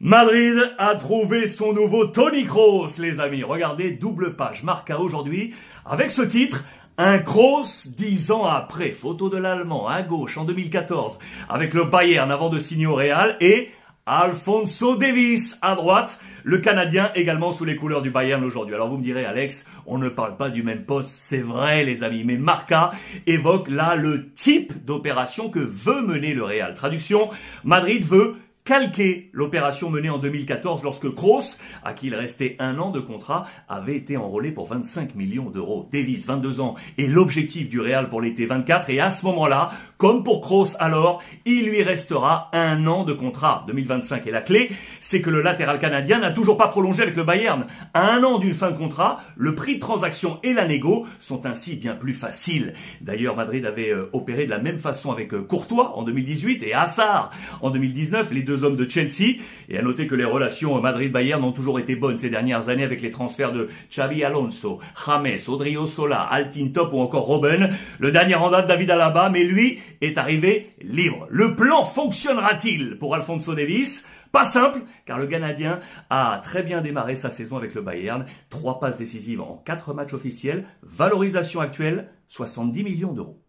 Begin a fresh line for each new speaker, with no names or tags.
Madrid a trouvé son nouveau Tony Kroos, les amis. Regardez, double page Marca aujourd'hui avec ce titre. Un Kroos dix ans après, photo de l'Allemand à gauche en 2014 avec le Bayern avant de signer au Real et Alfonso Davis à droite, le Canadien également sous les couleurs du Bayern aujourd'hui. Alors vous me direz Alex, on ne parle pas du même poste, c'est vrai les amis, mais Marca évoque là le type d'opération que veut mener le Real. Traduction, Madrid veut calquer l'opération menée en 2014 lorsque Kroos, à qui il restait un an de contrat, avait été enrôlé pour 25 millions d'euros. Davis, 22 ans, est l'objectif du Real pour l'été 24 et à ce moment-là, comme pour Kroos alors, il lui restera un an de contrat 2025. Et la clé, c'est que le latéral canadien n'a toujours pas prolongé avec le Bayern. À un an d'une fin de contrat, le prix de transaction et la négo sont ainsi bien plus faciles. D'ailleurs, Madrid avait euh, opéré de la même façon avec euh, Courtois en 2018 et Assar en 2019, les deux hommes de Chelsea. Et à noter que les relations Madrid-Bayern ont toujours été bonnes ces dernières années avec les transferts de Xavi Alonso, James, Odrio Sola, Altin Top ou encore Robben. Le dernier en date, David Alaba, mais lui est arrivé libre. Le plan fonctionnera-t-il pour Alfonso Davis pas simple, car le Canadien a très bien démarré sa saison avec le Bayern. Trois passes décisives en quatre matchs officiels. Valorisation actuelle, 70 millions d'euros.